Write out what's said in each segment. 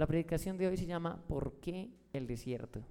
La predicación de hoy se llama ¿Por qué el desierto?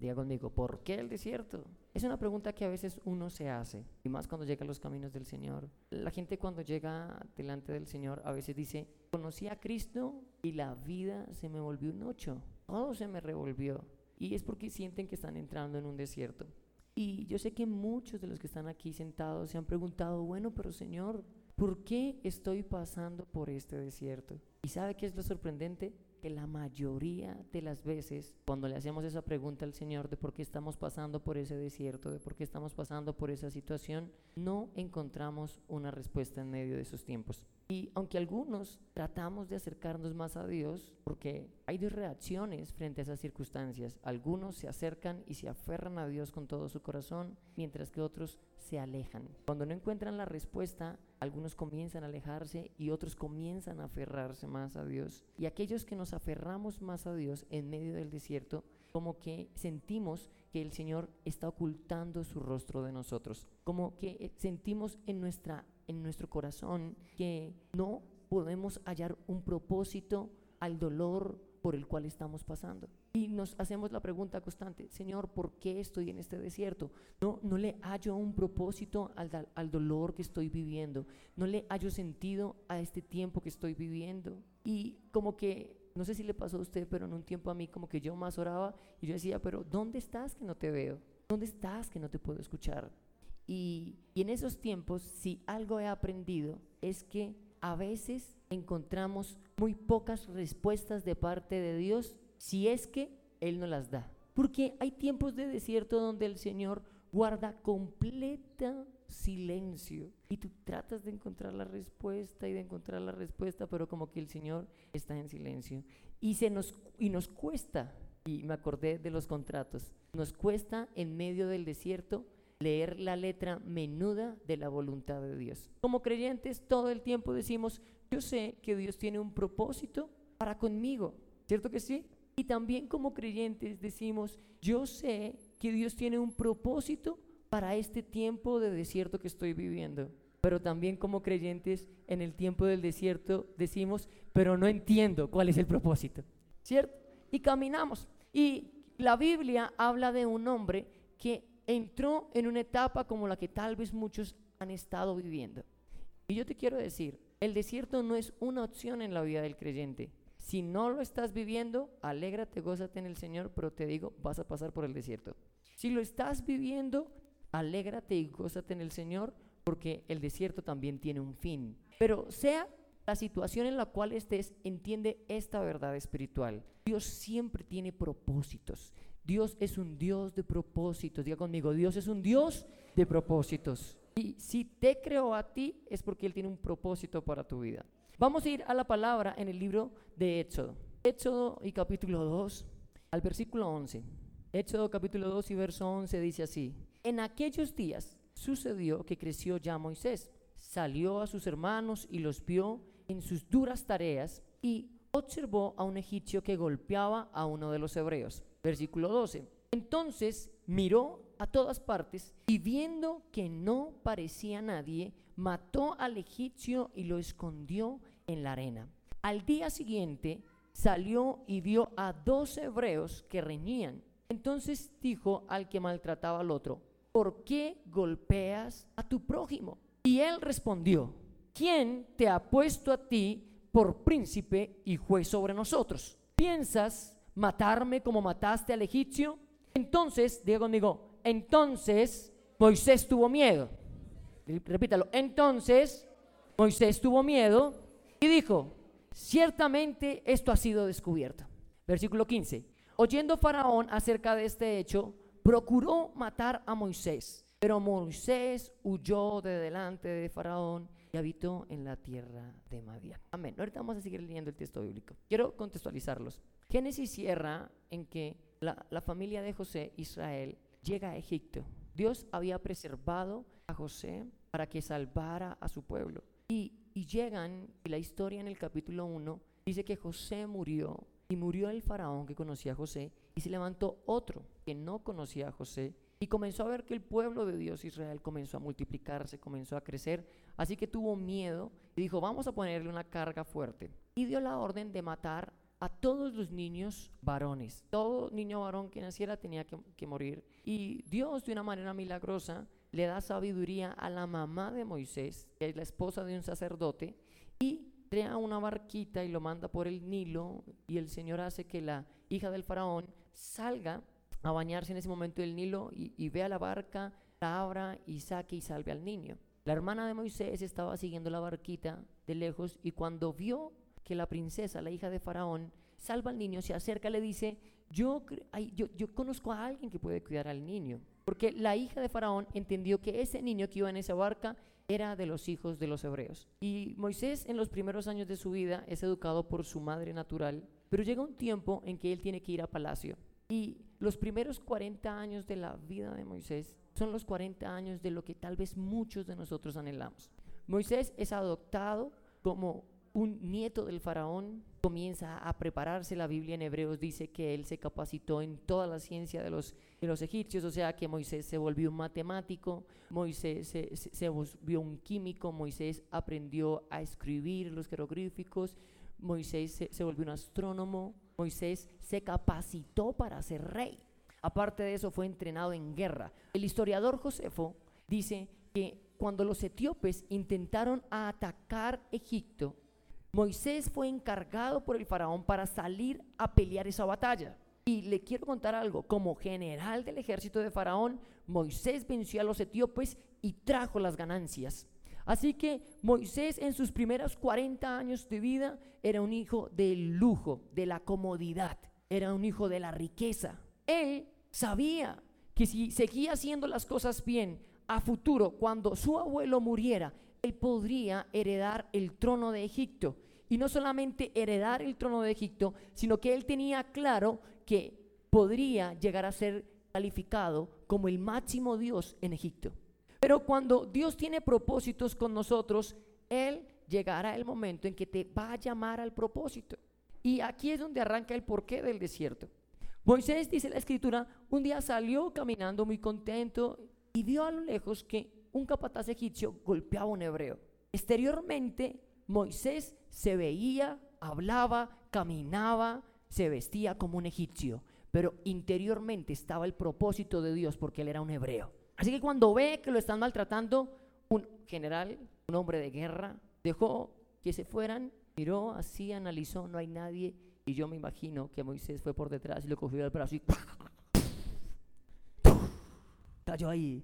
Diga conmigo, ¿por qué el desierto? Es una pregunta que a veces uno se hace, y más cuando llega a los caminos del Señor. La gente cuando llega delante del Señor a veces dice, conocí a Cristo y la vida se me volvió un ocho, todo se me revolvió. Y es porque sienten que están entrando en un desierto. Y yo sé que muchos de los que están aquí sentados se han preguntado, bueno, pero Señor, ¿por qué estoy pasando por este desierto? ¿Y sabe qué es lo sorprendente? Que la mayoría de las veces, cuando le hacemos esa pregunta al Señor de por qué estamos pasando por ese desierto, de por qué estamos pasando por esa situación, no encontramos una respuesta en medio de esos tiempos. Y aunque algunos tratamos de acercarnos más a Dios, porque hay dos reacciones frente a esas circunstancias. Algunos se acercan y se aferran a Dios con todo su corazón, mientras que otros se alejan. Cuando no encuentran la respuesta, algunos comienzan a alejarse y otros comienzan a aferrarse más a Dios. Y aquellos que nos aferramos más a Dios en medio del desierto, como que sentimos que el Señor está ocultando su rostro de nosotros, como que sentimos en nuestra en nuestro corazón que no podemos hallar un propósito al dolor por el cual estamos pasando. Y nos hacemos la pregunta constante, Señor, ¿por qué estoy en este desierto? No, no le hallo un propósito al, al dolor que estoy viviendo, no le hallo sentido a este tiempo que estoy viviendo. Y como que, no sé si le pasó a usted, pero en un tiempo a mí como que yo más oraba y yo decía, pero ¿dónde estás que no te veo? ¿Dónde estás que no te puedo escuchar? Y, en esos tiempos, si algo he aprendido, es que a veces encontramos muy pocas respuestas de parte de Dios si es que Él no las da. Porque hay tiempos de desierto donde el Señor guarda completa silencio y tú tratas de encontrar la respuesta y de encontrar la respuesta, pero como que el Señor está en silencio. Y, se nos, y nos cuesta, y me acordé de los contratos, nos cuesta en medio del desierto leer la letra menuda de la voluntad de Dios. Como creyentes todo el tiempo decimos, yo sé que Dios tiene un propósito para conmigo, ¿cierto que sí? Y también como creyentes decimos, yo sé que Dios tiene un propósito para este tiempo de desierto que estoy viviendo. Pero también como creyentes en el tiempo del desierto decimos, pero no entiendo cuál es el propósito, ¿cierto? Y caminamos. Y la Biblia habla de un hombre que entró en una etapa como la que tal vez muchos han estado viviendo. Y yo te quiero decir, el desierto no es una opción en la vida del creyente. Si no lo estás viviendo, alégrate, gózate en el Señor, pero te digo, vas a pasar por el desierto. Si lo estás viviendo, alégrate y gózate en el Señor, porque el desierto también tiene un fin. Pero sea la situación en la cual estés, entiende esta verdad espiritual. Dios siempre tiene propósitos. Dios es un Dios de propósitos. Diga conmigo, Dios es un Dios de propósitos. Y si te creó a ti es porque Él tiene un propósito para tu vida. Vamos a ir a la palabra en el libro de Éxodo. Éxodo y capítulo 2, al versículo 11. Éxodo capítulo 2 y verso 11 dice así. En aquellos días sucedió que creció ya Moisés. Salió a sus hermanos y los vio en sus duras tareas y observó a un egipcio que golpeaba a uno de los hebreos. Versículo 12. Entonces miró a todas partes y viendo que no parecía nadie, mató al egipcio y lo escondió en la arena. Al día siguiente salió y vio a dos hebreos que reñían. Entonces dijo al que maltrataba al otro, ¿por qué golpeas a tu prójimo? Y él respondió, ¿quién te ha puesto a ti por príncipe y juez sobre nosotros? ¿Piensas matarme como mataste al egipcio? Entonces, diga conmigo, entonces Moisés tuvo miedo. Repítalo, entonces Moisés tuvo miedo y dijo, ciertamente esto ha sido descubierto. Versículo 15. Oyendo Faraón acerca de este hecho, procuró matar a Moisés, pero Moisés huyó de delante de Faraón y habitó en la tierra de Madian. Amén. Ahorita vamos a seguir leyendo el texto bíblico. Quiero contextualizarlos. Génesis cierra en que la, familia de José, Israel, llega a Egipto. Dios había preservado a José para que salvara a su pueblo. Y, llegan, y la historia en el capítulo 1 dice que José murió, y murió el faraón que conocía a José, y se levantó otro que no conocía a José, y comenzó a ver que el pueblo de Dios Israel comenzó a multiplicarse, comenzó a crecer, así que tuvo miedo y dijo, vamos a ponerle una carga fuerte. Y dio la orden de matar a todos los niños varones. Todo niño varón que naciera tenía que, morir. Y Dios, de una manera milagrosa, le da sabiduría a la mamá de Moisés, que es la esposa de un sacerdote, y crea una barquita y lo manda por el Nilo, y el Señor hace que la hija del faraón salga a bañarse en ese momento del Nilo y, y vea la barca, la abra y saque y salve al niño. La hermana de Moisés estaba siguiendo la barquita de lejos y cuando vio que la princesa, la hija de Faraón, salva al niño, se acerca le dice, yo, yo, yo conozco a alguien que puede cuidar al niño. Porque la hija de Faraón entendió que ese niño que iba en esa barca era de los hijos de los hebreos. Y Moisés en los primeros años de su vida es educado por su madre natural, pero llega un tiempo en que él tiene que ir a palacio. Y los primeros 40 años de la vida de Moisés son los 40 años de lo que tal vez muchos de nosotros anhelamos. Moisés es adoptado como un nieto del faraón, comienza a prepararse. La Biblia en Hebreos dice que él se capacitó en toda la ciencia de los, de los egipcios, o sea que Moisés se volvió un matemático, Moisés se, volvió un químico, Moisés aprendió a escribir los jeroglíficos, Moisés se, se volvió un astrónomo, Moisés se capacitó para ser rey. Aparte de eso, fue entrenado en guerra. El historiador Josefo dice que cuando los etíopes intentaron atacar Egipto, Moisés fue encargado por el faraón para salir a pelear esa batalla. Y le quiero contar algo, como general del ejército de faraón, Moisés venció a los etíopes y trajo las ganancias. Así que Moisés en sus primeros 40 años de vida era un hijo del lujo, de la comodidad, era un hijo de la riqueza. Él sabía que si seguía haciendo las cosas bien, a futuro, cuando su abuelo muriera, él podría heredar el trono de Egipto. Y no solamente heredar el trono de Egipto, sino que él tenía claro que podría llegar a ser calificado como el máximo Dios en Egipto. Pero cuando Dios tiene propósitos con nosotros, Él llegará el momento en que te va a llamar al propósito. Y aquí es donde arranca el porqué del desierto. Moisés, dice la escritura, un día salió caminando muy contento y vio a lo lejos que un capataz egipcio golpeaba a un hebreo. Exteriormente, Moisés se veía, hablaba, caminaba, se vestía como un egipcio, pero interiormente estaba el propósito de Dios porque él era un hebreo. Así que cuando ve que lo están maltratando, un general, un hombre de guerra, dejó que se fueran, miró así, analizó, no hay nadie, y yo me imagino que Moisés fue por detrás y lo cogió del brazo y cayó ahí.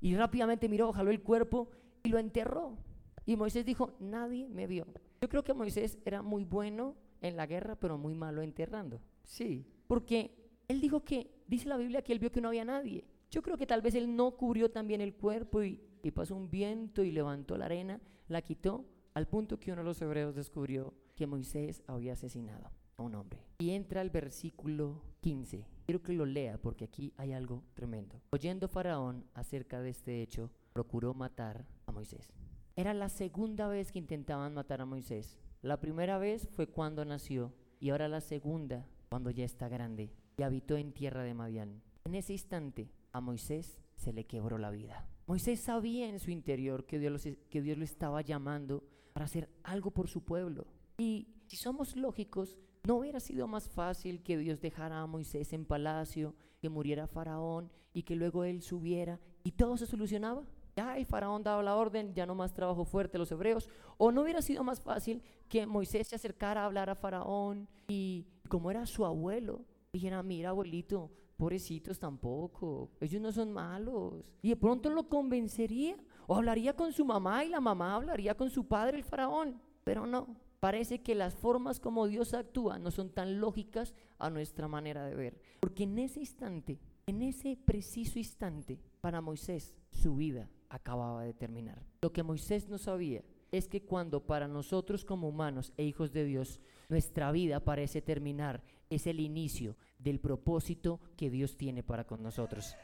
Y rápidamente miró, jaló el cuerpo y lo enterró. Y Moisés dijo, nadie me vio. Yo creo que Moisés era muy bueno en la guerra, pero muy malo enterrando. Sí, porque él dijo que, dice la Biblia que él vio que no había nadie. Yo creo que tal vez él no cubrió también el cuerpo y, y pasó un viento y levantó la arena, la quitó, al punto que uno de los hebreos descubrió que Moisés había asesinado a un hombre. Y entra el versículo 15 Quiero que lo lea porque aquí hay algo tremendo. Oyendo Faraón acerca de este hecho, procuró matar a Moisés. Era la segunda vez que intentaban matar a Moisés. La primera vez fue cuando nació y ahora la segunda cuando ya está grande y habitó en tierra de Madián. En ese instante a Moisés se le quebró la vida. Moisés sabía en su interior que Dios, que Dios lo estaba llamando para hacer algo por su pueblo. Y si somos lógicos, ¿No hubiera sido más fácil que Dios dejara a Moisés en palacio, que muriera Faraón y que luego él subiera y todo se solucionaba? Ya el faraón daba la orden, ya no más trabajo fuerte los hebreos. ¿O no hubiera sido más fácil que Moisés se acercara a hablar a faraón y como era su abuelo, dijera, mira abuelito, pobrecitos tampoco, ellos no son malos. Y de pronto lo convencería o hablaría con su mamá y la mamá hablaría con su padre, el faraón. Pero no, parece que las formas como Dios actúa no son tan lógicas a nuestra manera de ver. Porque en ese instante, en ese preciso instante, para Moisés su vida acababa de terminar. Lo que Moisés no sabía es que cuando para nosotros como humanos e hijos de Dios nuestra vida parece terminar, es el inicio del propósito que Dios tiene para con nosotros.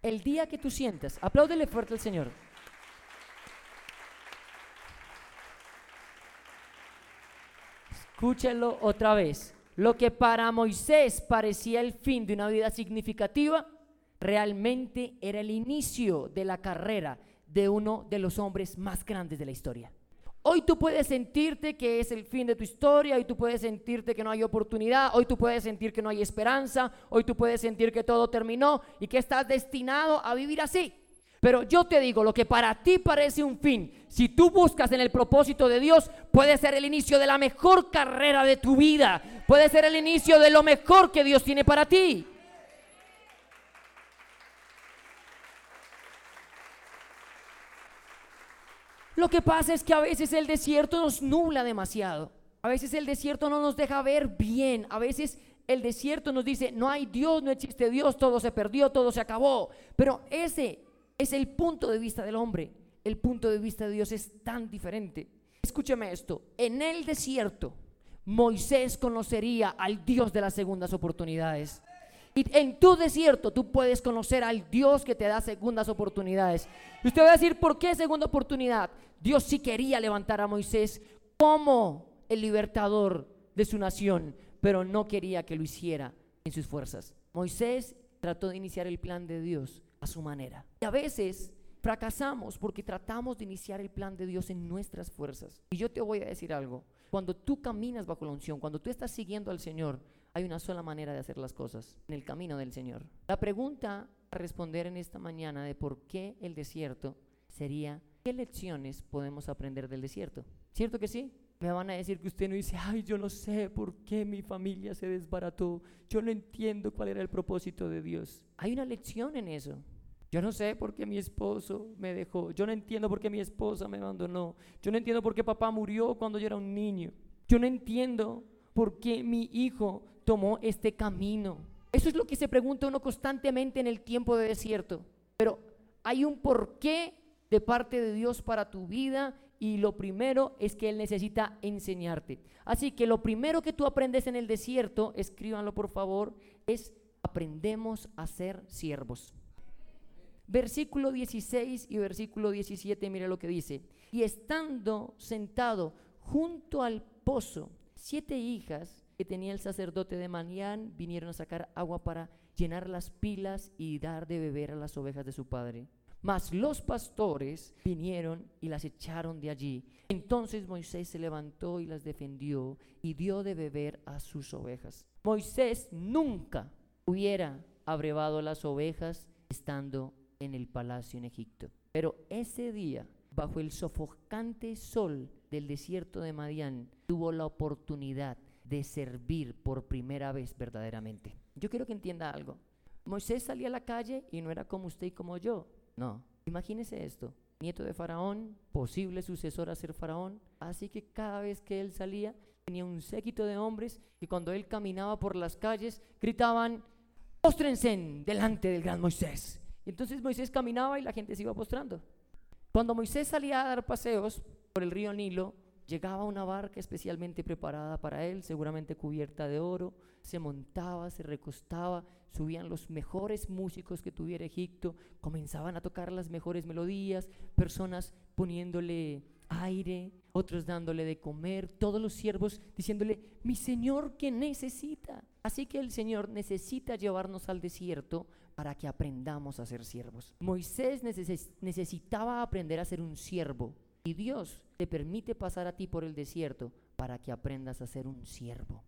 El día que tú sientas, apláudele fuerte al Señor. Escúchelo otra vez. Lo que para Moisés parecía el fin de una vida significativa, realmente era el inicio de la carrera de uno de los hombres más grandes de la historia. Hoy tú puedes sentirte que es el fin de tu historia, hoy tú puedes sentirte que no hay oportunidad, hoy tú puedes sentir que no hay esperanza, hoy tú puedes sentir que todo terminó y que estás destinado a vivir así. Pero yo te digo, lo que para ti parece un fin, si tú buscas en el propósito de Dios, puede ser el inicio de la mejor carrera de tu vida, puede ser el inicio de lo mejor que Dios tiene para ti. Lo que pasa es que a veces el desierto nos nubla demasiado. A veces el desierto no nos deja ver bien. A veces el desierto nos dice, no hay Dios, no existe Dios, todo se perdió, todo se acabó. Pero ese es el punto de vista del hombre. El punto de vista de Dios es tan diferente. Escúcheme esto. En el desierto, Moisés conocería al Dios de las segundas oportunidades. Y en tu desierto tú puedes conocer al Dios que te da segundas oportunidades. Y usted va a decir, ¿por qué segunda oportunidad? Dios sí quería levantar a Moisés como el libertador de su nación, pero no quería que lo hiciera en sus fuerzas. Moisés trató de iniciar el plan de Dios a su manera. Y a veces fracasamos porque tratamos de iniciar el plan de Dios en nuestras fuerzas. Y yo te voy a decir algo. Cuando tú caminas bajo la unción, cuando tú estás siguiendo al Señor, hay una sola manera de hacer las cosas, en el camino del Señor. La pregunta a responder en esta mañana de por qué el desierto sería, ¿qué lecciones podemos aprender del desierto? ¿Cierto que sí? Me van a decir que usted no dice, ay, yo no sé por qué mi familia se desbarató, yo no entiendo cuál era el propósito de Dios. Hay una lección en eso. Yo no sé por qué mi esposo me dejó, yo no entiendo por qué mi esposa me abandonó, yo no entiendo por qué papá murió cuando yo era un niño, yo no entiendo por qué mi hijo tomó este camino? Eso es lo que se pregunta uno constantemente en el tiempo de desierto. Pero hay un porqué de parte de Dios para tu vida y lo primero es que Él necesita enseñarte. Así que lo primero que tú aprendes en el desierto, escríbanlo por favor, es aprendemos a ser siervos. Versículo 16 y versículo 17, mire lo que dice. Y estando sentado junto al pozo, siete hijas que tenía el sacerdote de Manián vinieron a sacar agua para llenar las pilas y dar de beber a las ovejas de su padre. Mas los pastores vinieron y las echaron de allí. Entonces Moisés se levantó y las defendió y dio de beber a sus ovejas. Moisés nunca hubiera abrevado las ovejas estando en el palacio en Egipto. Pero ese día, bajo el sofocante sol del desierto de Madián, tuvo la oportunidad de servir por primera vez verdaderamente. Yo quiero que entienda algo. Moisés salía a la calle y no era como usted y como yo. No. Imagínese esto. Nieto de Faraón, posible sucesor a ser Faraón. Así que cada vez que él salía, tenía un séquito de hombres que cuando él caminaba por las calles gritaban, postrense delante del gran Moisés. Y entonces Moisés caminaba y la gente se iba postrando. Cuando Moisés salía a dar paseos por el río Nilo, Llegaba una barca especialmente preparada para él, seguramente cubierta de oro, se montaba, se recostaba, subían los mejores músicos que tuviera Egipto, comenzaban a tocar las mejores melodías, personas poniéndole aire, otros dándole de comer, todos los siervos diciéndole, mi Señor que necesita. Así que el Señor necesita llevarnos al desierto para que aprendamos a ser siervos. Moisés necesitaba aprender a ser un siervo y Dios te permite pasar a ti por el desierto para que aprendas a ser un siervo.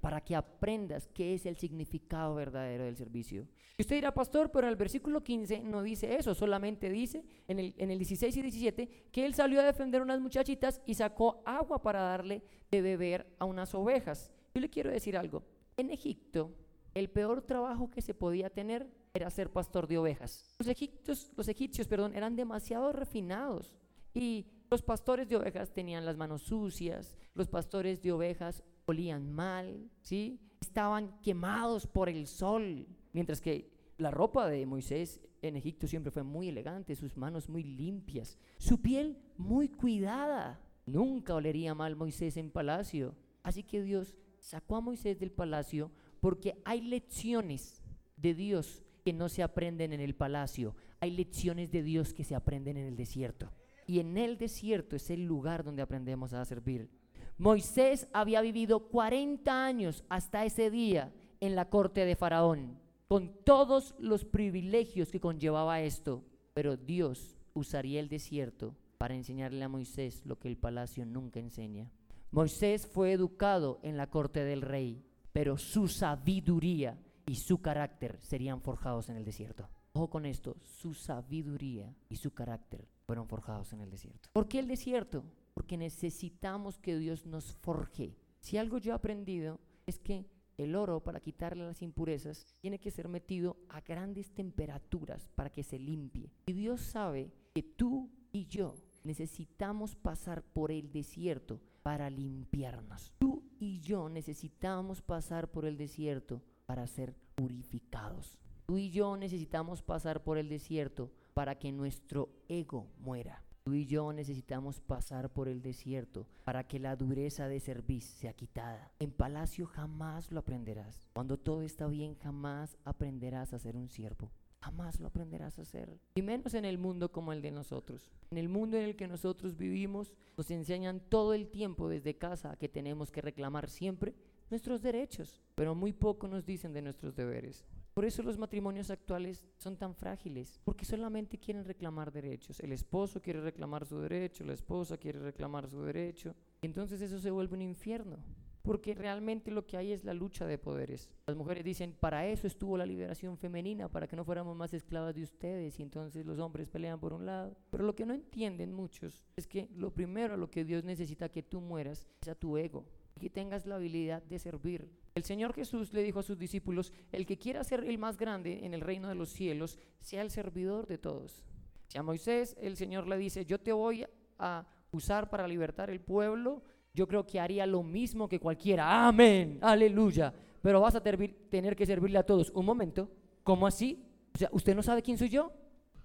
Para que aprendas qué es el significado verdadero del servicio. Y usted dirá, pastor, pero en el versículo 15 no dice eso, solamente dice en el, en el 16 y 17 que él salió a defender unas muchachitas y sacó agua para darle de beber a unas ovejas. Yo le quiero decir algo. En Egipto, el peor trabajo que se podía tener era ser pastor de ovejas. Los egipcios, los egipcios perdón, eran demasiado refinados y los pastores de ovejas tenían las manos sucias, los pastores de ovejas olían mal, ¿sí? Estaban quemados por el sol, mientras que la ropa de Moisés en Egipto siempre fue muy elegante, sus manos muy limpias, su piel muy cuidada. Nunca olería mal Moisés en palacio. Así que Dios sacó a Moisés del palacio porque hay lecciones de Dios que no se aprenden en el palacio, hay lecciones de Dios que se aprenden en el desierto y en el desierto es el lugar donde aprendemos a servir. Moisés había vivido 40 años hasta ese día en la corte de Faraón, con todos los privilegios que conllevaba esto, pero Dios usaría el desierto para enseñarle a Moisés lo que el palacio nunca enseña. Moisés fue educado en la corte del rey, pero su sabiduría y su carácter serían forjados en el desierto. Ojo con esto, su sabiduría y su carácter fueron forjados en el desierto. ¿Por qué el desierto? Porque necesitamos que Dios nos forje. Si algo yo he aprendido es que el oro para quitarle las impurezas tiene que ser metido a grandes temperaturas para que se limpie. Y Dios sabe que tú y yo necesitamos pasar por el desierto para limpiarnos. Tú y yo necesitamos pasar por el desierto para ser purificados. Tú y yo necesitamos pasar por el desierto para que nuestro ego muera. Tú y yo necesitamos pasar por el desierto para que la dureza de servir sea quitada. En palacio jamás lo aprenderás. Cuando todo está bien, jamás aprenderás a ser un siervo. Jamás lo aprenderás a hacer. Y menos en el mundo como el de nosotros. En el mundo en el que nosotros vivimos, nos enseñan todo el tiempo desde casa que tenemos que reclamar siempre nuestros derechos, pero muy poco nos dicen de nuestros deberes. Por eso los matrimonios actuales son tan frágiles, porque solamente quieren reclamar derechos. El esposo quiere reclamar su derecho, la esposa quiere reclamar su derecho. Entonces eso se vuelve un infierno, porque realmente lo que hay es la lucha de poderes. Las mujeres dicen, para eso estuvo la liberación femenina, para que no fuéramos más esclavas de ustedes, y entonces los hombres pelean por un lado. Pero lo que no entienden muchos es que lo primero a lo que Dios necesita que tú mueras es a tu ego que tengas la habilidad de servir. El Señor Jesús le dijo a sus discípulos, el que quiera ser el más grande en el reino de los cielos, sea el servidor de todos. Si a Moisés el Señor le dice, yo te voy a usar para libertar el pueblo, yo creo que haría lo mismo que cualquiera. Amén, aleluya. Pero vas a tener que servirle a todos. Un momento, ¿cómo así? O sea, ¿usted no sabe quién soy yo?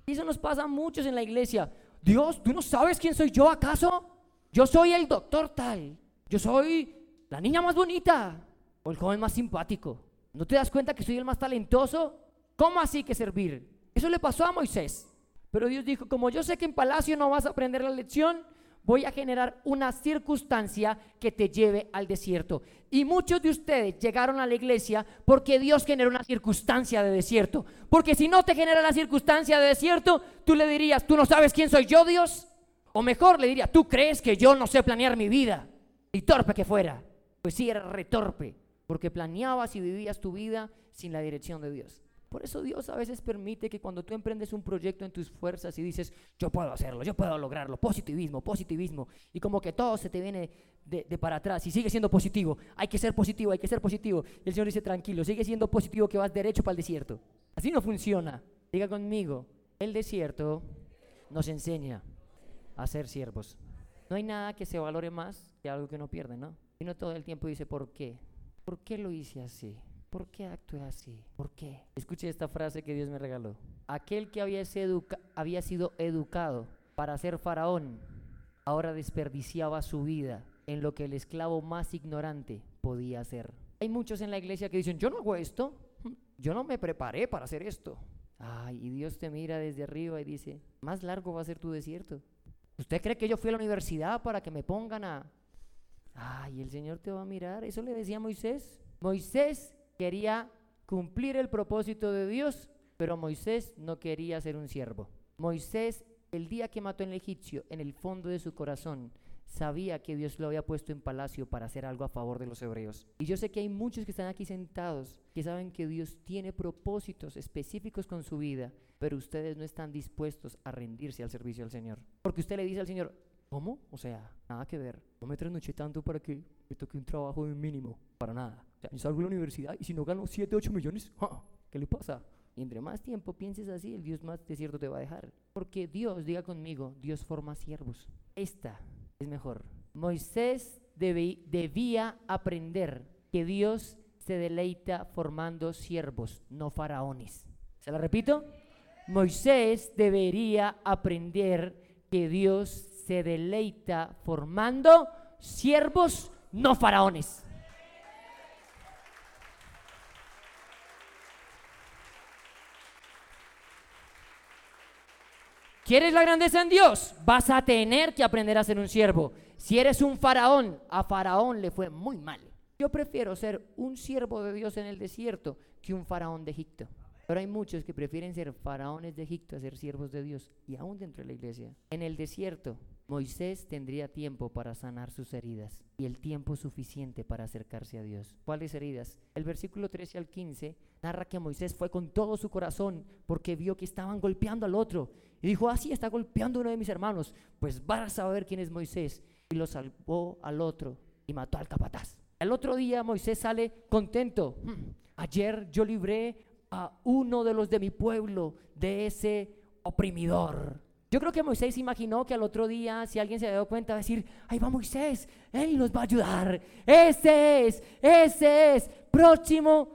Eso nos pasa a muchos en la iglesia. Dios, ¿tú no sabes quién soy yo acaso? Yo soy el doctor tal. Yo soy la niña más bonita el joven más simpático. ¿No te das cuenta que soy el más talentoso? ¿Cómo así que servir? Eso le pasó a Moisés. Pero Dios dijo, como yo sé que en palacio no vas a aprender la lección, voy a generar una circunstancia que te lleve al desierto. Y muchos de ustedes llegaron a la iglesia porque Dios generó una circunstancia de desierto. Porque si no te genera la circunstancia de desierto, tú le dirías, ¿tú no sabes quién soy yo, Dios? O mejor le diría, ¿tú crees que yo no sé planear mi vida? Y torpe que fuera. Pues sí, era retorpe, porque planeabas y vivías tu vida sin la dirección de Dios. Por eso Dios a veces permite que cuando tú emprendes un proyecto en tus fuerzas y dices, yo puedo hacerlo, yo puedo lograrlo, positivismo, positivismo, y como que todo se te viene de, para atrás y sigue siendo positivo, hay que ser positivo, hay que ser positivo. Y el Señor dice, tranquilo, sigue siendo positivo que vas derecho para el desierto. Así no funciona. Diga conmigo, el desierto nos enseña a ser siervos. No hay nada que se valore más que algo que no pierde, ¿no? Y no todo el tiempo dice, ¿por qué? ¿Por qué lo hice así? ¿Por qué actué así? ¿Por qué? Escuche esta frase que Dios me regaló. Aquel que había, sido educado para ser faraón, ahora desperdiciaba su vida en lo que el esclavo más ignorante podía hacer. Hay muchos en la iglesia que dicen, yo no hago esto, yo no me preparé para hacer esto. Ay, y Dios te mira desde arriba y dice, más largo va a ser tu desierto. ¿Usted cree que yo fui a la universidad para que me pongan a Ay, el Señor te va a mirar. Eso le decía Moisés. Moisés quería cumplir el propósito de Dios, pero Moisés no quería ser un siervo. Moisés, el día que mató al egipcio, en el fondo de su corazón, sabía que Dios lo había puesto en palacio para hacer algo a favor de los hebreos. Y yo sé que hay muchos que están aquí sentados que saben que Dios tiene propósitos específicos con su vida, pero ustedes no están dispuestos a rendirse al servicio del Señor. Porque usted le dice al Señor, ¿Cómo? O sea, nada que ver. No me trasnoché tanto para que me toque un trabajo de mínimo. Para nada. O sea, yo salgo de la universidad y si no gano 7, 8 millones, ¿qué le pasa? Y entre más tiempo pienses así, el Dios más desierto te va a dejar. Porque Dios, diga conmigo, Dios forma siervos. Esta es mejor. Moisés debía aprender que Dios se deleita formando siervos, no faraones. ¿Se la repito? Moisés debería aprender que Dios se deleita formando siervos, no faraones. ¿Quieres la grandeza en Dios? Vas a tener que aprender a ser un siervo. Si eres un faraón, a faraón le fue muy mal. Yo prefiero ser un siervo de Dios en el desierto que un faraón de Egipto. Pero hay muchos que prefieren ser faraones de Egipto a ser siervos de Dios y aún dentro de la iglesia. En el desierto, Moisés tendría tiempo para sanar sus heridas y el tiempo suficiente para acercarse a Dios. ¿Cuáles heridas? El versículo 13 al 15 narra que Moisés fue con todo su corazón porque vio que estaban golpeando al otro y dijo, así ah, está golpeando uno de mis hermanos, pues vas a saber quién es Moisés. Y lo salvó al otro y mató al capataz. El otro día Moisés sale contento. Hmm, ayer yo libré a uno de los de mi pueblo de ese oprimidor. Yo creo que Moisés imaginó que al otro día, si alguien se había dado cuenta, decir, ahí va Moisés, él nos va a ayudar. Ese es, ese es, próximo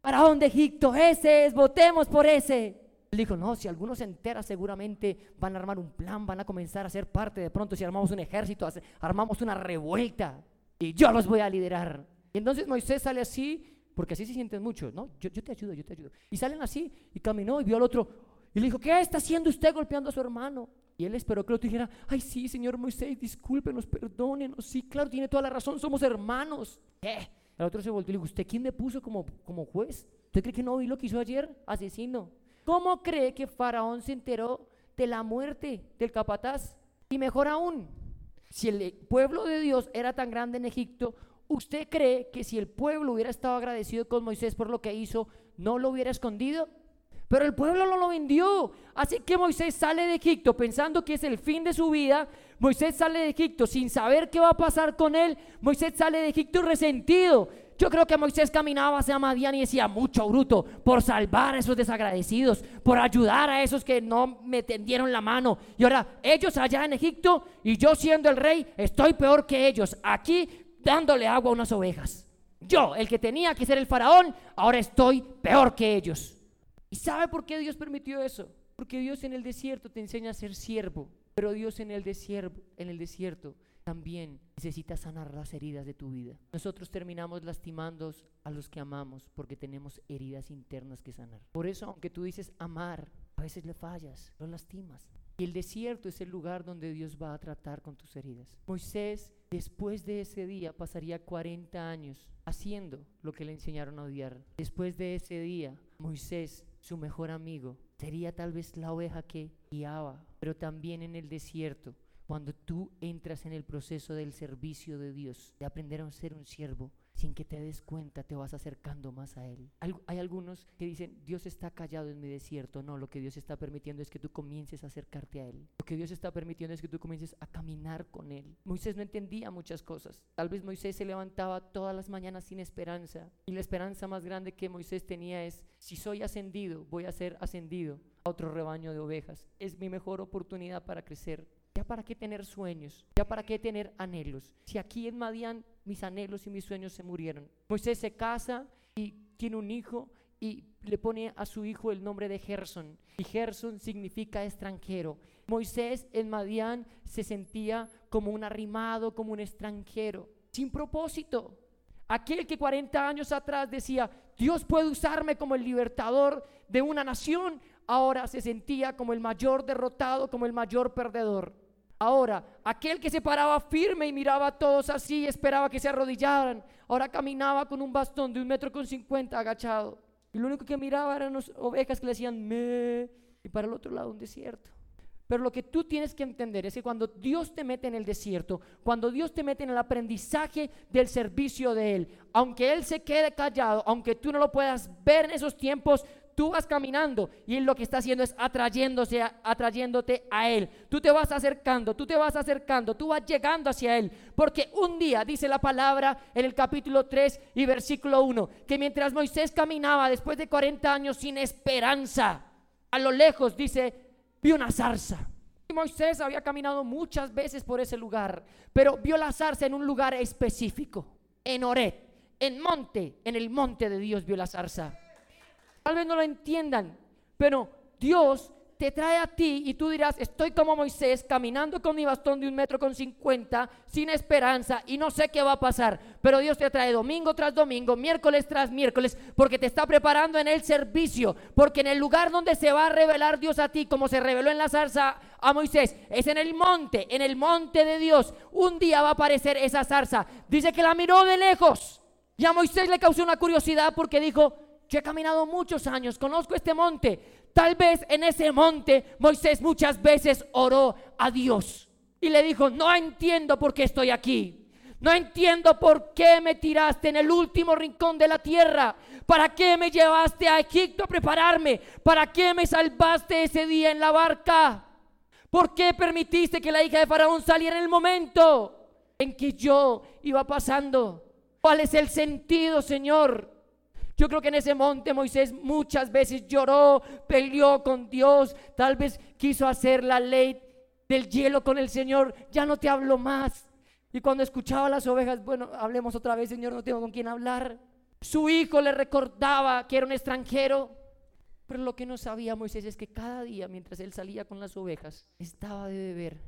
faraón de Egipto, ese es, votemos por ese. Él dijo, no, si alguno se entera seguramente van a armar un plan, van a comenzar a ser parte de pronto, si armamos un ejército, armamos una revuelta y yo los voy a liderar. Y entonces Moisés sale así, porque así se sienten muchos, ¿no? Yo, yo te ayudo, yo te ayudo. Y salen así y caminó y vio al otro, y le dijo, ¿qué está haciendo usted golpeando a su hermano? Y él esperó que otro dijera, ay sí, señor Moisés, discúlpenos, perdónenos. Sí, claro, tiene toda la razón, somos hermanos. ¿Qué? El otro se volvió y le dijo, ¿usted quién me puso como, como juez? ¿Usted cree que no vi lo que hizo ayer? Asesino. ¿Cómo cree que Faraón se enteró de la muerte del capataz? Y mejor aún, si el pueblo de Dios era tan grande en Egipto, ¿usted cree que si el pueblo hubiera estado agradecido con Moisés por lo que hizo, no lo hubiera escondido? Pero el pueblo no lo vendió. Así que Moisés sale de Egipto pensando que es el fin de su vida. Moisés sale de Egipto sin saber qué va a pasar con él. Moisés sale de Egipto resentido. Yo creo que Moisés caminaba hacia Madián y decía, mucho bruto, por salvar a esos desagradecidos, por ayudar a esos que no me tendieron la mano. Y ahora ellos allá en Egipto y yo siendo el rey, estoy peor que ellos, aquí dándole agua a unas ovejas. Yo, el que tenía que ser el faraón, ahora estoy peor que ellos. ¿Y sabe por qué Dios permitió eso? Porque Dios en el desierto te enseña a ser siervo, pero Dios en el desierto, en el desierto también necesita sanar las heridas de tu vida. Nosotros terminamos lastimando a los que amamos porque tenemos heridas internas que sanar. Por eso, aunque tú dices amar, a veces le fallas, lo lastimas. Y el desierto es el lugar donde Dios va a tratar con tus heridas. Moisés, después de ese día, pasaría 40 años haciendo lo que le enseñaron a odiar. Después de ese día, Moisés su mejor amigo. Sería tal vez la oveja que guiaba, pero también en el desierto, cuando tú entras en el proceso del servicio de Dios, de aprender a ser un siervo, sin que te des cuenta te vas acercando más a Él. Hay algunos que dicen, Dios está callado en mi desierto. No, lo que Dios está permitiendo es que tú comiences a acercarte a Él. Lo que Dios está permitiendo es que tú comiences a caminar con Él. Moisés no entendía muchas cosas. Tal vez Moisés se levantaba todas las mañanas sin esperanza. Y la esperanza más grande que Moisés tenía es, si soy ascendido, voy a ser ascendido a otro rebaño de ovejas. Es mi mejor oportunidad para crecer. ¿Ya para qué tener sueños? ¿Ya para qué tener anhelos? Si aquí en Madián mis anhelos y mis sueños se murieron. Moisés se casa y tiene un hijo y le pone a su hijo el nombre de Gerson. Y Gerson significa extranjero. Moisés en Madián se sentía como un arrimado, como un extranjero, sin propósito. Aquel que 40 años atrás decía, Dios puede usarme como el libertador de una nación, ahora se sentía como el mayor derrotado, como el mayor perdedor. Ahora, aquel que se paraba firme y miraba a todos así y esperaba que se arrodillaran, ahora caminaba con un bastón de un metro con cincuenta agachado. Y lo único que miraba eran las ovejas que le decían me y para el otro lado un desierto. Pero lo que tú tienes que entender es que cuando Dios te mete en el desierto, cuando Dios te mete en el aprendizaje del servicio de Él, aunque Él se quede callado, aunque tú no lo puedas ver en esos tiempos, Tú vas caminando y él lo que está haciendo es atrayéndose, atrayéndote a él. Tú te vas acercando, tú te vas acercando, tú vas llegando hacia él. Porque un día dice la palabra en el capítulo 3 y versículo 1, que mientras Moisés caminaba después de 40 años sin esperanza, a lo lejos dice, vio una zarza. Y Moisés había caminado muchas veces por ese lugar, pero vio la zarza en un lugar específico, en Oret, en monte, en el monte de Dios vio la zarza. Tal vez no lo entiendan, pero Dios te trae a ti y tú dirás, estoy como Moisés caminando con mi bastón de un metro con cincuenta, sin esperanza y no sé qué va a pasar. Pero Dios te trae domingo tras domingo, miércoles tras miércoles, porque te está preparando en el servicio, porque en el lugar donde se va a revelar Dios a ti, como se reveló en la zarza a Moisés, es en el monte, en el monte de Dios. Un día va a aparecer esa zarza. Dice que la miró de lejos y a Moisés le causó una curiosidad porque dijo, yo he caminado muchos años, conozco este monte. Tal vez en ese monte Moisés muchas veces oró a Dios y le dijo, no entiendo por qué estoy aquí. No entiendo por qué me tiraste en el último rincón de la tierra. ¿Para qué me llevaste a Egipto a prepararme? ¿Para qué me salvaste ese día en la barca? ¿Por qué permitiste que la hija de Faraón saliera en el momento en que yo iba pasando? ¿Cuál es el sentido, Señor? Yo creo que en ese monte Moisés muchas veces lloró, peleó con Dios, tal vez quiso hacer la ley del hielo con el Señor, ya no te hablo más. Y cuando escuchaba las ovejas, bueno, hablemos otra vez, Señor, no tengo con quién hablar. Su hijo le recordaba que era un extranjero. Pero lo que no sabía Moisés es que cada día, mientras él salía con las ovejas, estaba de beber.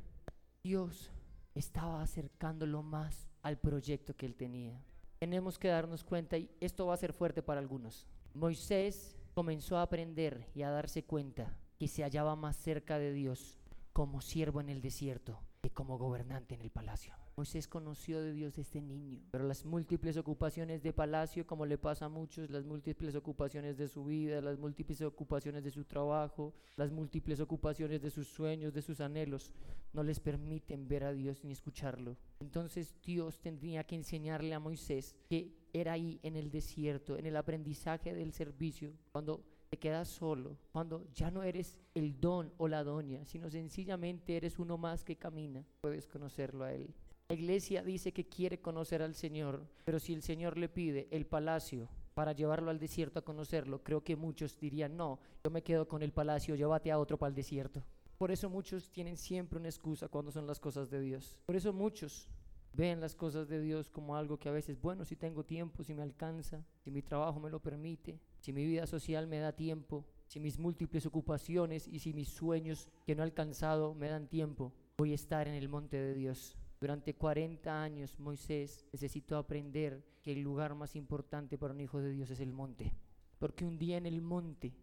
Dios estaba acercándolo más al proyecto que él tenía. Tenemos que darnos cuenta, y esto va a ser fuerte para algunos. Moisés comenzó a aprender y a darse cuenta que se hallaba más cerca de Dios como siervo en el desierto que como gobernante en el palacio. Moisés conoció de Dios este niño, pero las múltiples ocupaciones de palacio, como le pasa a muchos, las múltiples ocupaciones de su vida, las múltiples ocupaciones de su trabajo, las múltiples ocupaciones de sus sueños, de sus anhelos, no les permiten ver a Dios ni escucharlo. Entonces Dios tendría que enseñarle a Moisés que era ahí en el desierto, en el aprendizaje del servicio, cuando te quedas solo, cuando ya no eres el don o la doña, sino sencillamente eres uno más que camina, puedes conocerlo a Él. La iglesia dice que quiere conocer al Señor, pero si el Señor le pide el palacio para llevarlo al desierto a conocerlo, creo que muchos dirían, no, yo me quedo con el palacio, llévate a otro para el desierto. Por eso muchos tienen siempre una excusa cuando son las cosas de Dios. Por eso muchos ven las cosas de Dios como algo que a veces, bueno, si tengo tiempo, si me alcanza, si mi trabajo me lo permite, si mi vida social me da tiempo, si mis múltiples ocupaciones y si mis sueños que no he alcanzado me dan tiempo, voy a estar en el monte de Dios. Durante 40 años Moisés necesitó aprender que el lugar más importante para un hijo de Dios es el monte. Porque un día en el monte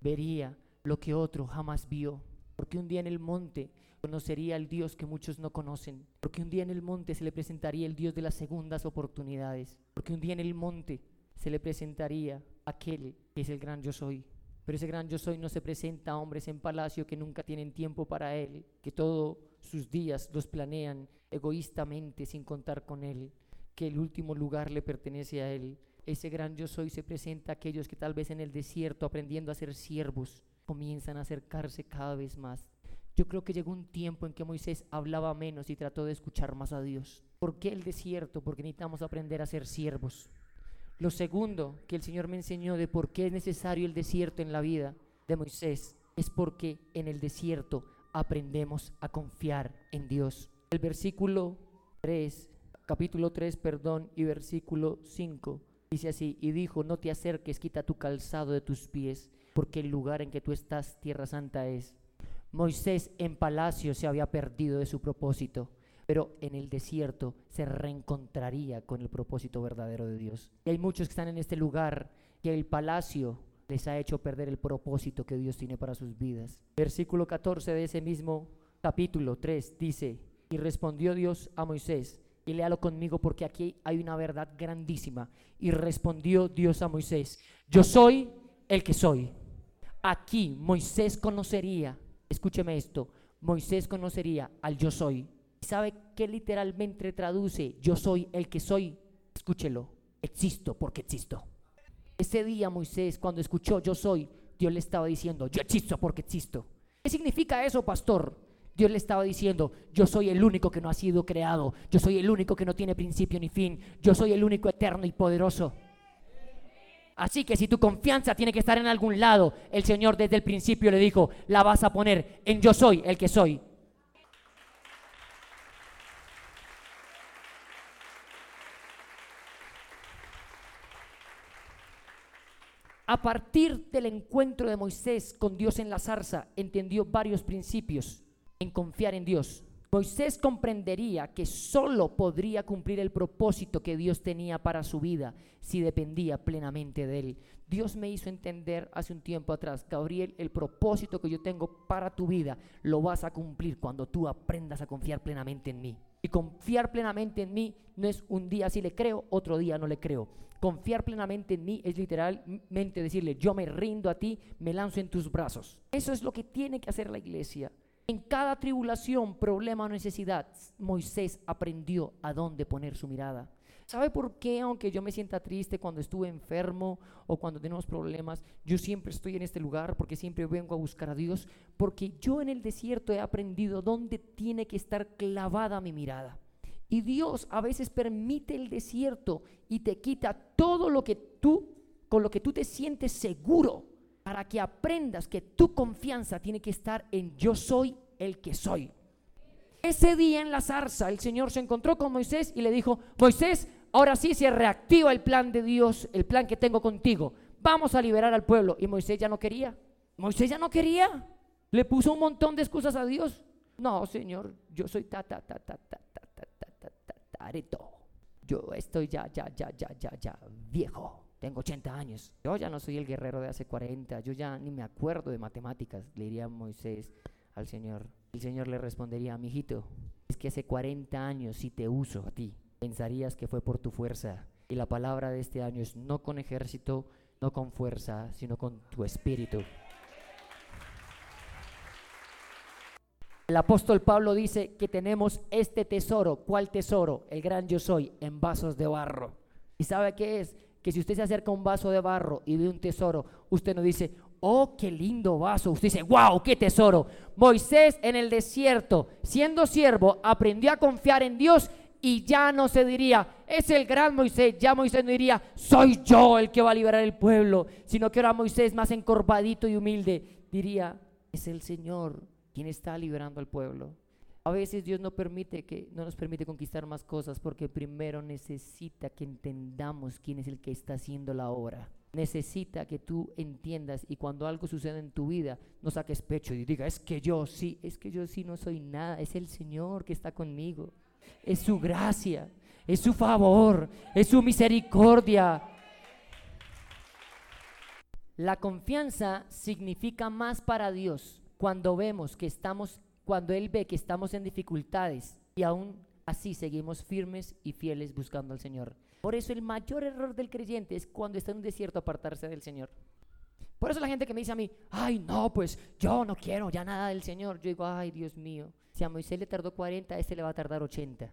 vería lo que otro jamás vio. Porque un día en el monte conocería al Dios que muchos no conocen. Porque un día en el monte se le presentaría el Dios de las segundas oportunidades. Porque un día en el monte se le presentaría aquel que es el gran yo soy. Pero ese gran yo soy no se presenta a hombres en palacio que nunca tienen tiempo para él, que todos sus días los planean egoístamente sin contar con él, que el último lugar le pertenece a él. Ese gran yo soy se presenta a aquellos que tal vez en el desierto, aprendiendo a ser siervos, comienzan a acercarse cada vez más. Yo creo que llegó un tiempo en que Moisés hablaba menos y trató de escuchar más a Dios. ¿Por qué el desierto? Porque necesitamos aprender a ser siervos. Lo segundo que el Señor me enseñó de por qué es necesario el desierto en la vida de Moisés es porque en el desierto aprendemos a confiar en Dios. El versículo 3, capítulo 3, perdón, y versículo 5 dice así, y dijo, no te acerques, quita tu calzado de tus pies, porque el lugar en que tú estás, tierra santa es. Moisés en palacio se había perdido de su propósito pero en el desierto se reencontraría con el propósito verdadero de Dios. Y hay muchos que están en este lugar que el palacio les ha hecho perder el propósito que Dios tiene para sus vidas. Versículo 14 de ese mismo capítulo 3 dice, y respondió Dios a Moisés, y léalo conmigo porque aquí hay una verdad grandísima. Y respondió Dios a Moisés, yo soy el que soy. Aquí Moisés conocería, escúcheme esto, Moisés conocería al yo soy ¿Sabe qué literalmente traduce? Yo soy el que soy. Escúchelo. Existo porque existo. Ese día Moisés, cuando escuchó yo soy, Dios le estaba diciendo, yo existo porque existo. ¿Qué significa eso, pastor? Dios le estaba diciendo, yo soy el único que no ha sido creado, yo soy el único que no tiene principio ni fin, yo soy el único eterno y poderoso. Así que si tu confianza tiene que estar en algún lado, el Señor desde el principio le dijo, la vas a poner en yo soy el que soy. A partir del encuentro de Moisés con Dios en la zarza, entendió varios principios en confiar en Dios. Moisés comprendería que solo podría cumplir el propósito que Dios tenía para su vida si dependía plenamente de él. Dios me hizo entender hace un tiempo atrás, Gabriel, el propósito que yo tengo para tu vida lo vas a cumplir cuando tú aprendas a confiar plenamente en mí. Y confiar plenamente en mí no es un día si le creo, otro día no le creo. Confiar plenamente en mí es literalmente decirle, yo me rindo a ti, me lanzo en tus brazos. Eso es lo que tiene que hacer la iglesia. En cada tribulación, problema o necesidad, Moisés aprendió a dónde poner su mirada. ¿Sabe por qué, aunque yo me sienta triste cuando estuve enfermo o cuando tenemos problemas, yo siempre estoy en este lugar porque siempre vengo a buscar a Dios? Porque yo en el desierto he aprendido dónde tiene que estar clavada mi mirada. Y Dios a veces permite el desierto y te quita todo lo que tú, con lo que tú te sientes seguro, para que aprendas que tu confianza tiene que estar en yo soy el que soy. Ese día en la zarza el Señor se encontró con Moisés y le dijo, Moisés, ahora sí se reactiva el plan de Dios, el plan que tengo contigo. Vamos a liberar al pueblo. Y Moisés ya no quería. Moisés ya no quería. Le puso un montón de excusas a Dios. No, Señor, yo soy ta ta ta ta ta ta Yo estoy ya ya ya ya ya ya viejo. Tengo 80 años. Yo ya no soy el guerrero de hace 40. Yo ya ni me acuerdo de matemáticas, le diría Moisés al Señor. El Señor le respondería, mijito, es que hace 40 años si te uso a ti, pensarías que fue por tu fuerza. Y la palabra de este año es no con ejército, no con fuerza, sino con tu espíritu. El apóstol Pablo dice que tenemos este tesoro. ¿Cuál tesoro? El gran yo soy en vasos de barro. ¿Y sabe qué es? Que si usted se acerca a un vaso de barro y ve un tesoro, usted no dice, oh, qué lindo vaso. Usted dice, wow, qué tesoro. Moisés en el desierto, siendo siervo, aprendió a confiar en Dios y ya no se diría, es el gran Moisés, ya Moisés no diría, soy yo el que va a liberar el pueblo, sino que ahora Moisés más encorvadito y humilde diría, es el Señor quien está liberando al pueblo. A veces Dios no permite que no nos permite conquistar más cosas porque primero necesita que entendamos quién es el que está haciendo la obra necesita que tú entiendas y cuando algo sucede en tu vida, no saques pecho y diga, es que yo sí, es que yo sí no soy nada, es el Señor que está conmigo, es su gracia, es su favor, es su misericordia. La confianza significa más para Dios cuando vemos que estamos, cuando Él ve que estamos en dificultades y aún así seguimos firmes y fieles buscando al Señor. Por eso el mayor error del creyente es cuando está en un desierto apartarse del Señor. Por eso la gente que me dice a mí, ay no, pues yo no quiero ya nada del Señor. Yo digo, ay Dios mío, si a Moisés le tardó 40, a este le va a tardar 80.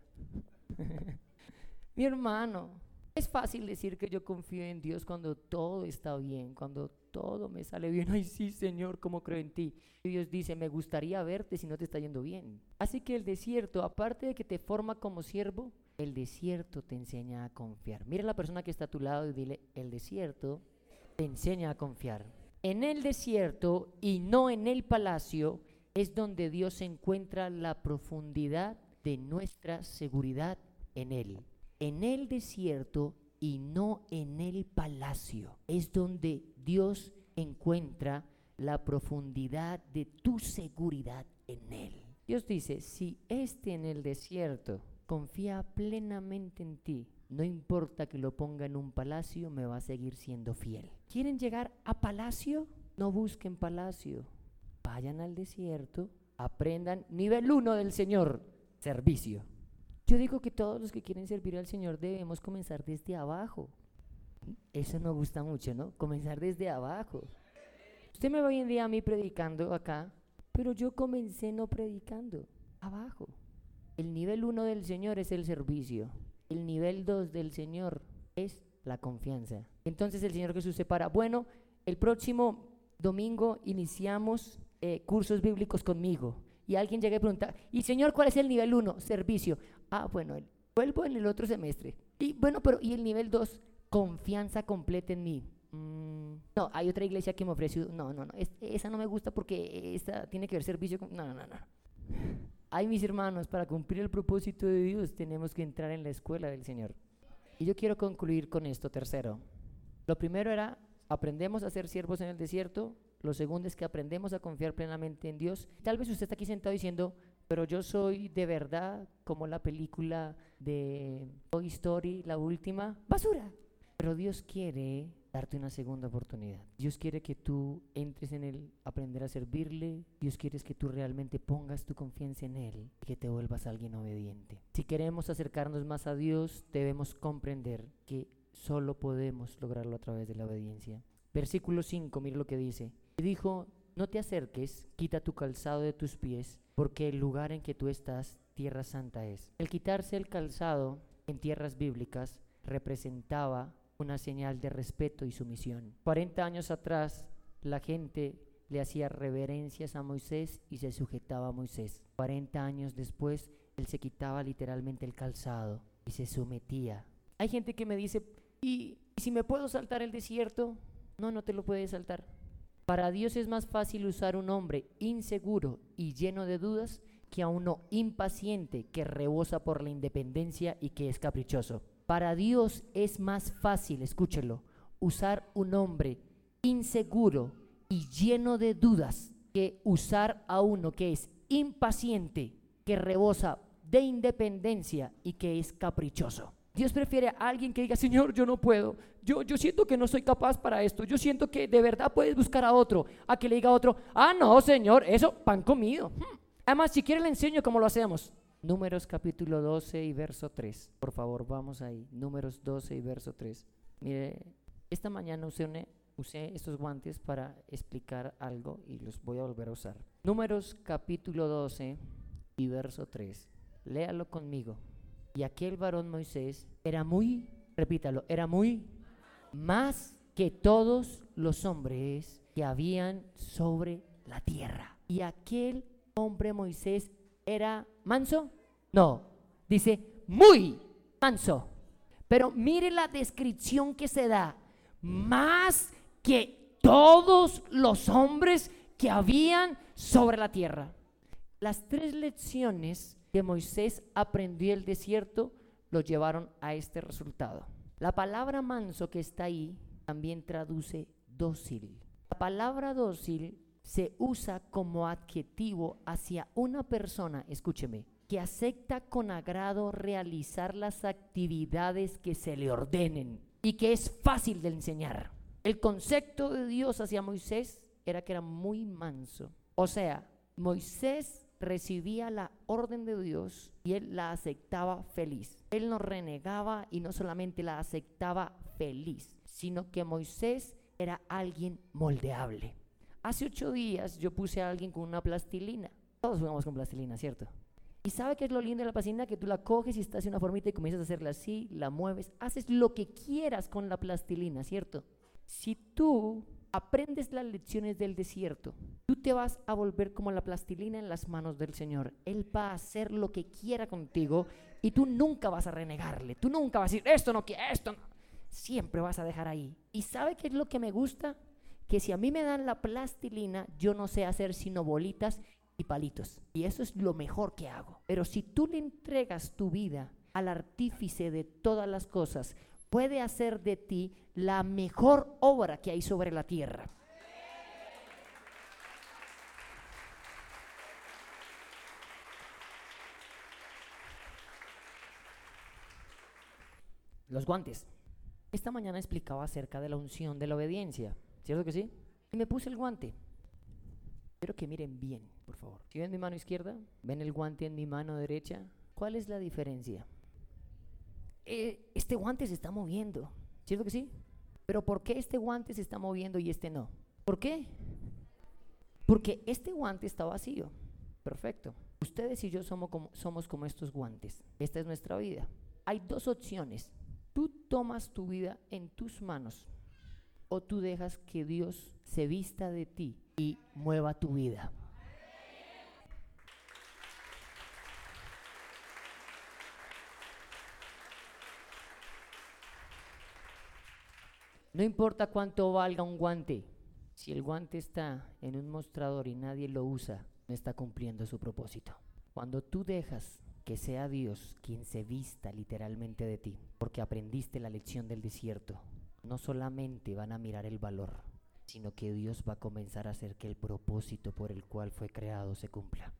Mi hermano, es fácil decir que yo confío en Dios cuando todo está bien, cuando todo me sale bien. Ay, sí, Señor, ¿cómo creo en ti? Y Dios dice, me gustaría verte si no te está yendo bien. Así que el desierto, aparte de que te forma como siervo, el desierto te enseña a confiar. Mira a la persona que está a tu lado y dile, el desierto te enseña a confiar. En el desierto y no en el palacio es donde Dios encuentra la profundidad de nuestra seguridad en Él en el desierto y no en el palacio. Es donde Dios encuentra la profundidad de tu seguridad en Él. Dios dice, si este en el desierto confía plenamente en ti, no importa que lo ponga en un palacio, me va a seguir siendo fiel. ¿Quieren llegar a palacio? No busquen palacio. Vayan al desierto, aprendan nivel 1 del Señor, servicio. Yo digo que todos los que quieren servir al Señor debemos comenzar desde abajo. Eso no gusta mucho, ¿no? Comenzar desde abajo. Usted me va hoy en día a mí predicando acá, pero yo comencé no predicando, abajo. El nivel uno del Señor es el servicio. El nivel dos del Señor es la confianza. Entonces el Señor Jesús se para. Bueno, el próximo domingo iniciamos eh, cursos bíblicos conmigo y alguien llega y pregunta, ¿y señor cuál es el nivel 1? Servicio. Ah, bueno, vuelvo en el otro semestre. Y bueno, pero ¿y el nivel 2? Confianza completa en mí. Mm, no, hay otra iglesia que me ofrece, no, no, no, esa no me gusta porque esa tiene que ver servicio con, no, no, no, no. Ay, mis hermanos, para cumplir el propósito de Dios tenemos que entrar en la escuela del Señor. Y yo quiero concluir con esto, tercero. Lo primero era, aprendemos a ser siervos en el desierto, lo segundo es que aprendemos a confiar plenamente en Dios. Tal vez usted está aquí sentado diciendo, pero yo soy de verdad como la película de Toy Story, la última, basura. Pero Dios quiere darte una segunda oportunidad. Dios quiere que tú entres en Él, aprender a servirle. Dios quiere que tú realmente pongas tu confianza en Él y que te vuelvas alguien obediente. Si queremos acercarnos más a Dios, debemos comprender que solo podemos lograrlo a través de la obediencia. Versículo 5, mira lo que dice. Dijo, no te acerques, quita tu calzado de tus pies, porque el lugar en que tú estás, tierra santa es. El quitarse el calzado en tierras bíblicas representaba una señal de respeto y sumisión. 40 años atrás, la gente le hacía reverencias a Moisés y se sujetaba a Moisés. 40 años después, él se quitaba literalmente el calzado y se sometía. Hay gente que me dice, ¿y si me puedo saltar el desierto? No, no te lo puedes saltar. Para Dios es más fácil usar un hombre inseguro y lleno de dudas que a uno impaciente que rebosa por la independencia y que es caprichoso. Para Dios es más fácil, escúchelo, usar un hombre inseguro y lleno de dudas que usar a uno que es impaciente, que rebosa de independencia y que es caprichoso. Dios prefiere a alguien que diga, Señor, yo no puedo, yo, yo siento que no soy capaz para esto, yo siento que de verdad puedes buscar a otro, a que le diga a otro, ah, no, Señor, eso, pan comido. Hmm. Además, si quiere le enseño cómo lo hacemos. Números capítulo 12 y verso 3. Por favor, vamos ahí. Números 12 y verso 3. Mire, esta mañana usé, usé estos guantes para explicar algo y los voy a volver a usar. Números capítulo 12 y verso 3. Léalo conmigo. Y aquel varón Moisés era muy, repítalo, era muy más que todos los hombres que habían sobre la tierra. Y aquel hombre Moisés era manso? No, dice muy manso. Pero mire la descripción que se da. Más que todos los hombres que habían sobre la tierra. Las tres lecciones que Moisés aprendió en el desierto lo llevaron a este resultado. La palabra manso que está ahí también traduce dócil. La palabra dócil se usa como adjetivo hacia una persona, escúcheme, que acepta con agrado realizar las actividades que se le ordenen y que es fácil de enseñar. El concepto de Dios hacia Moisés era que era muy manso. O sea, Moisés recibía la orden de Dios y él la aceptaba feliz. Él no renegaba y no solamente la aceptaba feliz, sino que Moisés era alguien moldeable. Hace ocho días yo puse a alguien con una plastilina. Todos jugamos con plastilina, ¿cierto? ¿Y sabe qué es lo lindo de la plastilina? Que tú la coges y estás en una formita y comienzas a hacerla así, la mueves, haces lo que quieras con la plastilina, ¿cierto? Si tú aprendes las lecciones del desierto, tú te vas a volver como la plastilina en las manos del Señor. Él va a hacer lo que quiera contigo y tú nunca vas a renegarle. Tú nunca vas a decir, esto no quiero, esto no. Siempre vas a dejar ahí. ¿Y sabe qué es lo que me gusta? que si a mí me dan la plastilina, yo no sé hacer sino bolitas y palitos. Y eso es lo mejor que hago. Pero si tú le entregas tu vida al artífice de todas las cosas, puede hacer de ti la mejor obra que hay sobre la tierra. Los guantes. Esta mañana explicaba acerca de la unción de la obediencia. ¿Cierto que sí? Y me puse el guante. Quiero que miren bien, por favor. Si ven mi mano izquierda, ven el guante en mi mano derecha. ¿Cuál es la diferencia? Eh, este guante se está moviendo. ¿Cierto que sí? Pero ¿por qué este guante se está moviendo y este no? ¿Por qué? Porque este guante está vacío. Perfecto. Ustedes y yo somos como, somos como estos guantes. Esta es nuestra vida. Hay dos opciones. Tú tomas tu vida en tus manos o tú dejas que Dios se vista de ti y mueva tu vida. No importa cuánto valga un guante, si el guante está en un mostrador y nadie lo usa, no está cumpliendo su propósito. Cuando tú dejas que sea Dios quien se vista literalmente de ti, porque aprendiste la lección del desierto, no solamente van a mirar el valor, sino que Dios va a comenzar a hacer que el propósito por el cual fue creado se cumpla.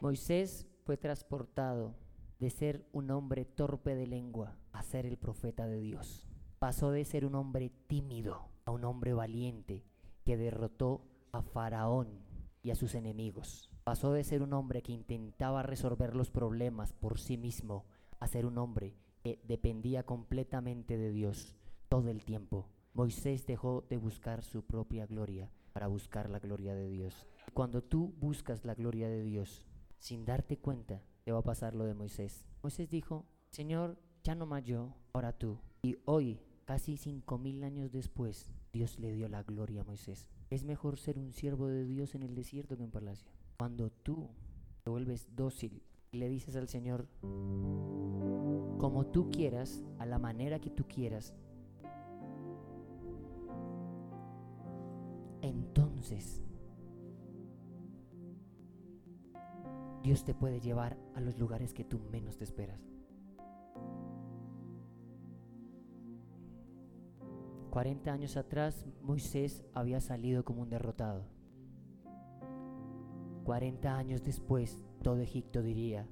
Moisés fue transportado de ser un hombre torpe de lengua a ser el profeta de Dios. Pasó de ser un hombre tímido a un hombre valiente que derrotó a Faraón y a sus enemigos. Pasó de ser un hombre que intentaba resolver los problemas por sí mismo a ser un hombre que dependía completamente de Dios todo el tiempo. Moisés dejó de buscar su propia gloria para buscar la gloria de Dios. Cuando tú buscas la gloria de Dios, sin darte cuenta, te va a pasar lo de Moisés. Moisés dijo, Señor, ya no más yo, ahora tú. Y hoy, casi cinco mil años después, Dios le dio la gloria a Moisés. Es mejor ser un siervo de Dios en el desierto que en palacio. Cuando tú te vuelves dócil y le dices al Señor, como tú quieras, a la manera que tú quieras, entonces Dios te puede llevar a los lugares que tú menos te esperas. 40 años atrás Moisés había salido como un derrotado. 40 años después todo Egipto diría,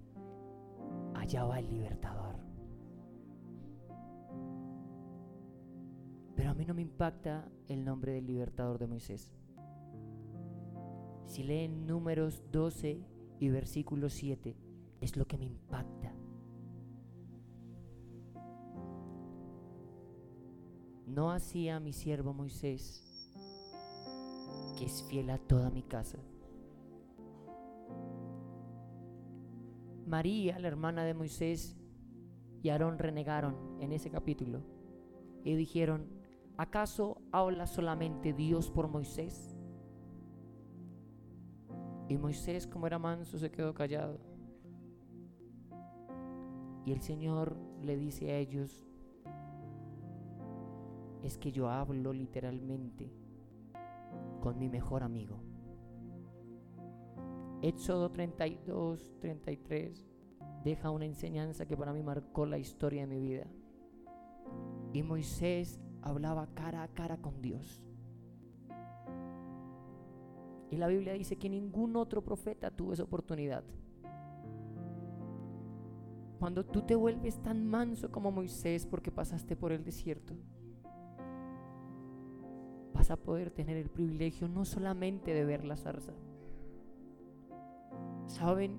allá va el libertador. Pero a mí no me impacta el nombre del libertador de Moisés. Si leen números 12 y versículo 7, es lo que me impacta. No hacía mi siervo Moisés, que es fiel a toda mi casa. María, la hermana de Moisés, y Aarón renegaron en ese capítulo y dijeron, ¿acaso habla solamente Dios por Moisés? Y Moisés, como era manso, se quedó callado. Y el Señor le dice a ellos, es que yo hablo literalmente con mi mejor amigo. Éxodo 32, 33 deja una enseñanza que para mí marcó la historia de mi vida. Y Moisés hablaba cara a cara con Dios. Y la Biblia dice que ningún otro profeta tuvo esa oportunidad. Cuando tú te vuelves tan manso como Moisés porque pasaste por el desierto, vas a poder tener el privilegio no solamente de ver la zarza. ¿Saben?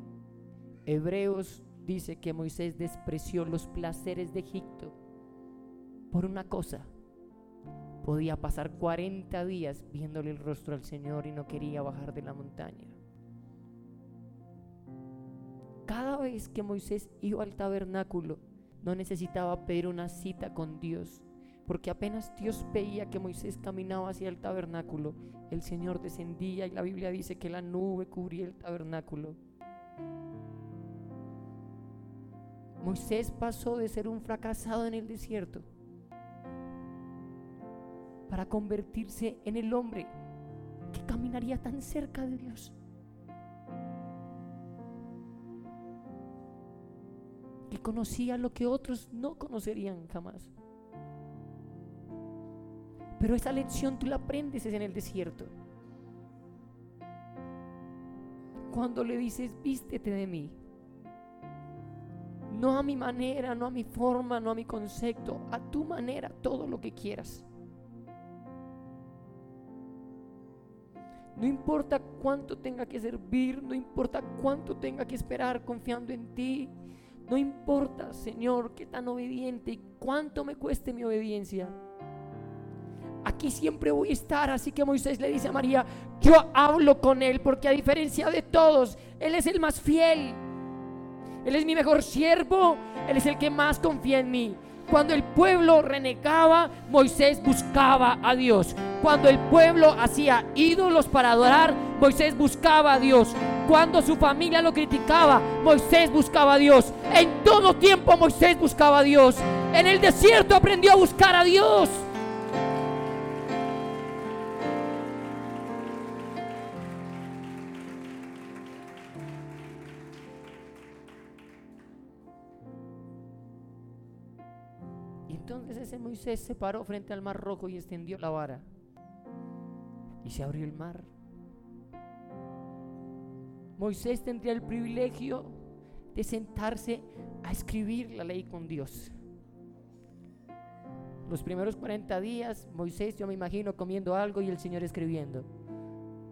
Hebreos dice que Moisés despreció los placeres de Egipto por una cosa. Podía pasar 40 días viéndole el rostro al Señor y no quería bajar de la montaña. Cada vez que Moisés iba al tabernáculo, no necesitaba pedir una cita con Dios porque apenas Dios veía que Moisés caminaba hacia el tabernáculo, el Señor descendía y la Biblia dice que la nube cubría el tabernáculo. Moisés pasó de ser un fracasado en el desierto para convertirse en el hombre que caminaría tan cerca de Dios. Que conocía lo que otros no conocerían jamás. Pero esa lección tú la aprendes en el desierto. Cuando le dices, vístete de mí. No a mi manera, no a mi forma, no a mi concepto, a tu manera, todo lo que quieras. No importa cuánto tenga que servir, no importa cuánto tenga que esperar confiando en ti. No importa, Señor, qué tan obediente y cuánto me cueste mi obediencia aquí siempre voy a estar. Así que Moisés le dice a María, yo hablo con él porque a diferencia de todos, él es el más fiel. Él es mi mejor siervo, él es el que más confía en mí. Cuando el pueblo renegaba, Moisés buscaba a Dios. Cuando el pueblo hacía ídolos para adorar, Moisés buscaba a Dios. Cuando su familia lo criticaba, Moisés buscaba a Dios. En todo tiempo Moisés buscaba a Dios. En el desierto aprendió a buscar a Dios. Entonces ese Moisés se paró frente al mar rojo y extendió la vara. Y se abrió el mar. Moisés tendría el privilegio de sentarse a escribir la ley con Dios. Los primeros 40 días, Moisés, yo me imagino, comiendo algo y el Señor escribiendo.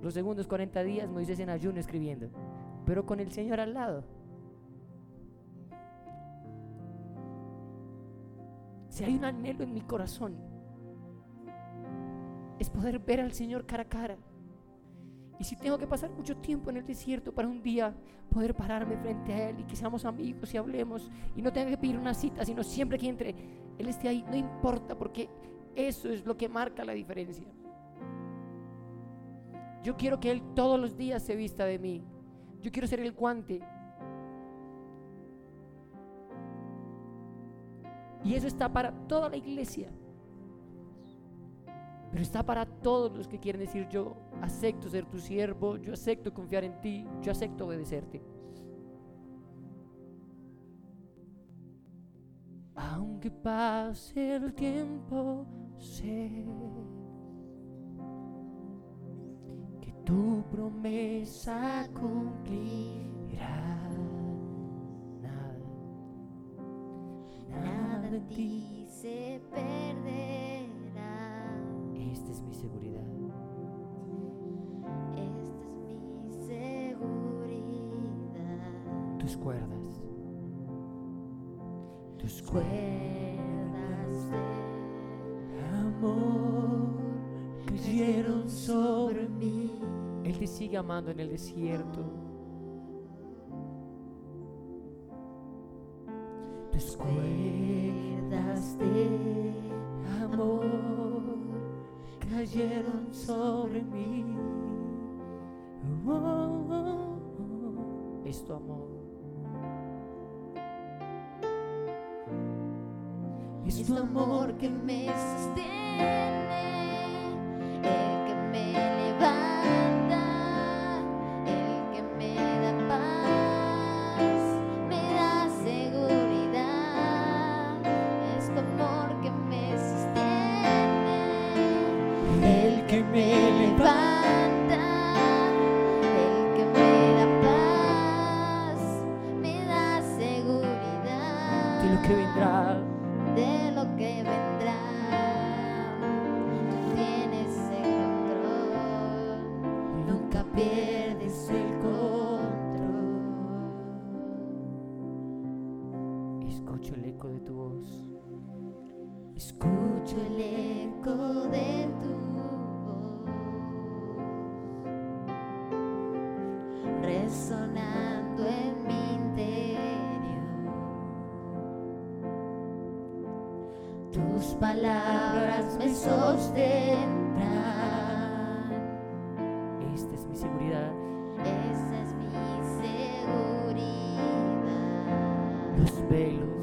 Los segundos 40 días, Moisés en ayuno escribiendo. Pero con el Señor al lado. Si hay un anhelo en mi corazón, es poder ver al Señor cara a cara. Y si tengo que pasar mucho tiempo en el desierto para un día poder pararme frente a Él y que seamos amigos y hablemos y no tenga que pedir una cita, sino siempre que entre, Él esté ahí, no importa porque eso es lo que marca la diferencia. Yo quiero que Él todos los días se vista de mí. Yo quiero ser el guante. Y eso está para toda la iglesia. Pero está para todos los que quieren decir yo acepto ser tu siervo, yo acepto confiar en ti, yo acepto obedecerte. Aunque pase el tiempo, sé que tu promesa cumplirá. De ti se perderá. Esta es mi seguridad. Esta es mi seguridad. Tus cuerdas. Tus Cuerdas de amor cayeron sobre mí. Él te sigue amando en el desierto. Tus cuerdas de amor cayeron sobre mí. Oh, oh, oh. Es tu amor. Es tu amor que me sostiene, velos,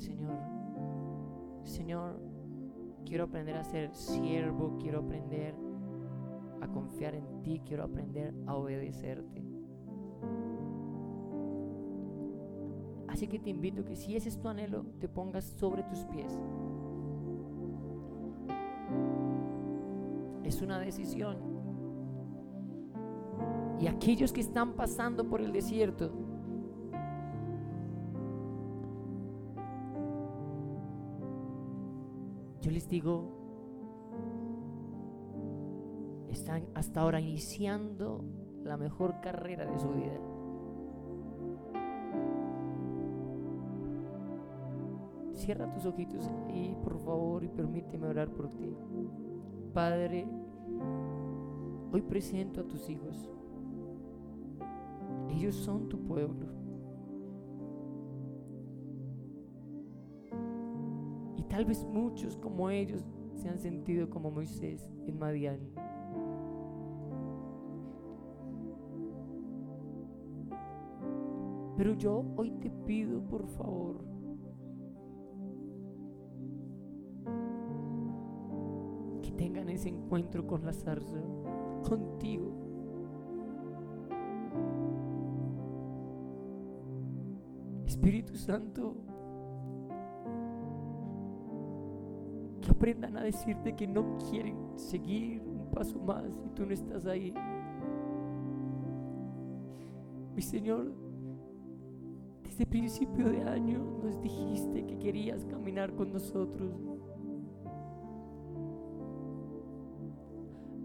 Señor, Señor, quiero aprender a ser siervo, quiero aprender a confiar en ti, quiero aprender a obedecerte. Así que te invito que si ese es tu anhelo, te pongas sobre tus pies. Es una decisión. Y aquellos que están pasando por el desierto, Les digo, están hasta ahora iniciando la mejor carrera de su vida. Cierra tus ojitos ahí, por favor, y permíteme orar por ti. Padre, hoy presento a tus hijos. Ellos son tu pueblo. Tal vez muchos como ellos se han sentido como Moisés en Madián. Pero yo hoy te pido, por favor, que tengan ese encuentro con la zarza, contigo. Espíritu Santo, aprendan a decirte que no quieren seguir un paso más y tú no estás ahí. Mi Señor, desde principio de año nos dijiste que querías caminar con nosotros,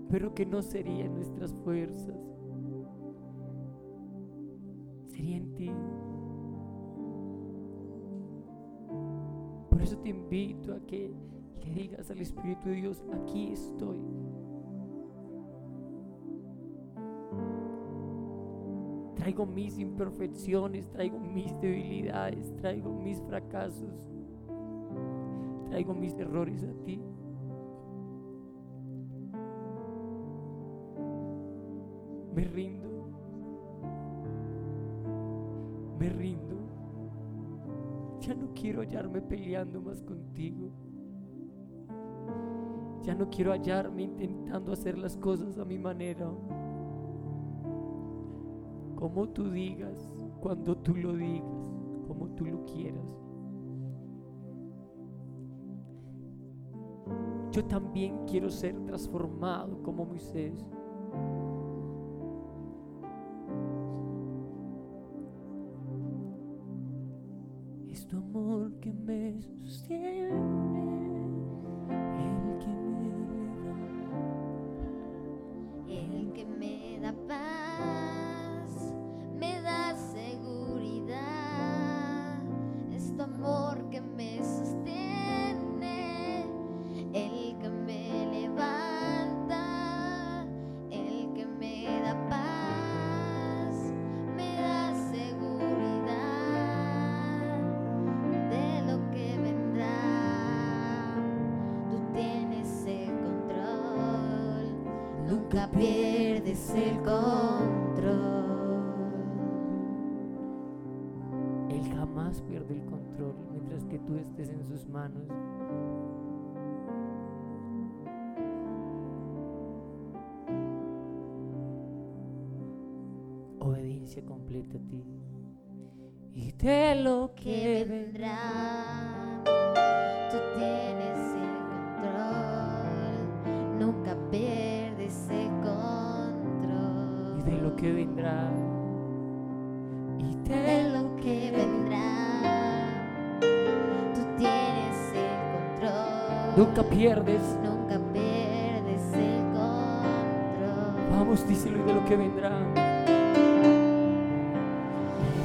pero que no sería en nuestras fuerzas, sería en ti. Por eso te invito a que le digas al Espíritu de Dios, aquí estoy. Traigo mis imperfecciones, traigo mis debilidades, traigo mis fracasos, traigo mis errores a ti. Me rindo, me rindo. Ya no quiero hallarme peleando más contigo. Ya no quiero hallarme intentando hacer las cosas a mi manera. Como tú digas, cuando tú lo digas, como tú lo quieras. Yo también quiero ser transformado como Moisés. Jamás pierde el control mientras que tú estés en sus manos. Obediencia completa a ti. Y de lo Que que vendrá. vendrá. Tú tienes el control. Nunca pierdes el control. Y de lo que vendrá. Nunca pierdes. Nunca pierdes el control. Vamos, díselo y de lo que vendrá.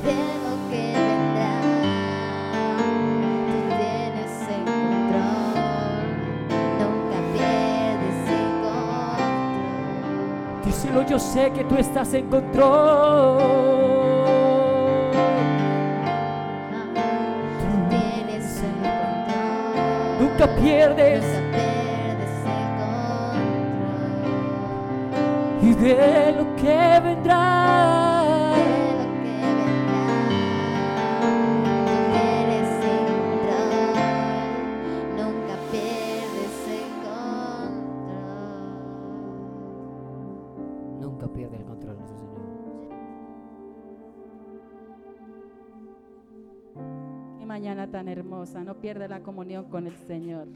De lo que vendrá. Tú tienes el control. Nunca pierdes el control. Díselo, yo sé que tú estás en control. Nunca pierdes. Y de lo que vendrá. Tan hermosa, no pierda la comunión con el Señor.